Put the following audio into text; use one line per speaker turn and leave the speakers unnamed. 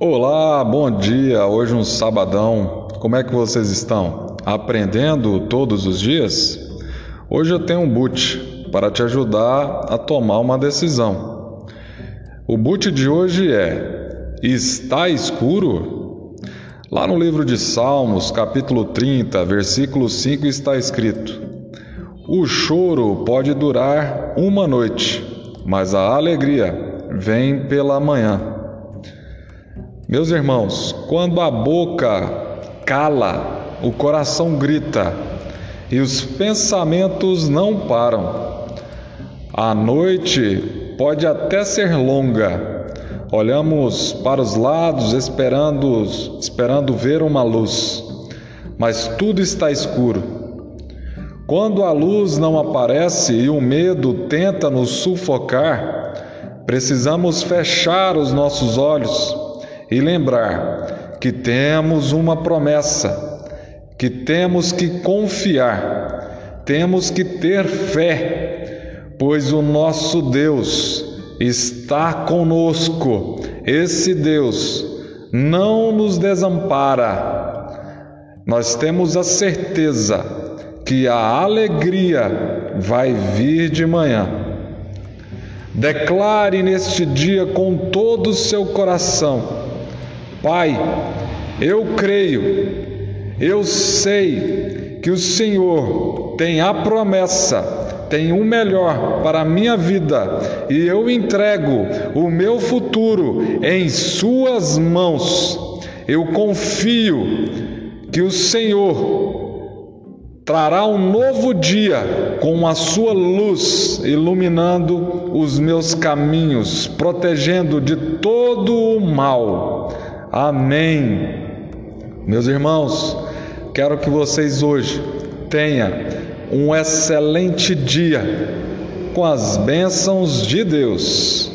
Olá, bom dia. Hoje um sabadão. Como é que vocês estão? Aprendendo todos os dias? Hoje eu tenho um boot para te ajudar a tomar uma decisão. O boot de hoje é: Está escuro? Lá no livro de Salmos, capítulo 30, versículo 5 está escrito: O choro pode durar uma noite, mas a alegria vem pela manhã. Meus irmãos, quando a boca cala, o coração grita e os pensamentos não param. A noite pode até ser longa. Olhamos para os lados esperando, esperando ver uma luz, mas tudo está escuro. Quando a luz não aparece e o medo tenta nos sufocar, precisamos fechar os nossos olhos e lembrar que temos uma promessa, que temos que confiar, temos que ter fé, pois o nosso Deus está conosco. Esse Deus não nos desampara. Nós temos a certeza que a alegria vai vir de manhã. Declare neste dia com todo o seu coração: Pai, eu creio, eu sei que o Senhor tem a promessa, tem o melhor para a minha vida e eu entrego o meu futuro em Suas mãos. Eu confio que o Senhor trará um novo dia com a sua luz iluminando os meus caminhos, protegendo de todo o mal. Amém. Meus irmãos, quero que vocês hoje tenham um excelente dia com as bênçãos de Deus.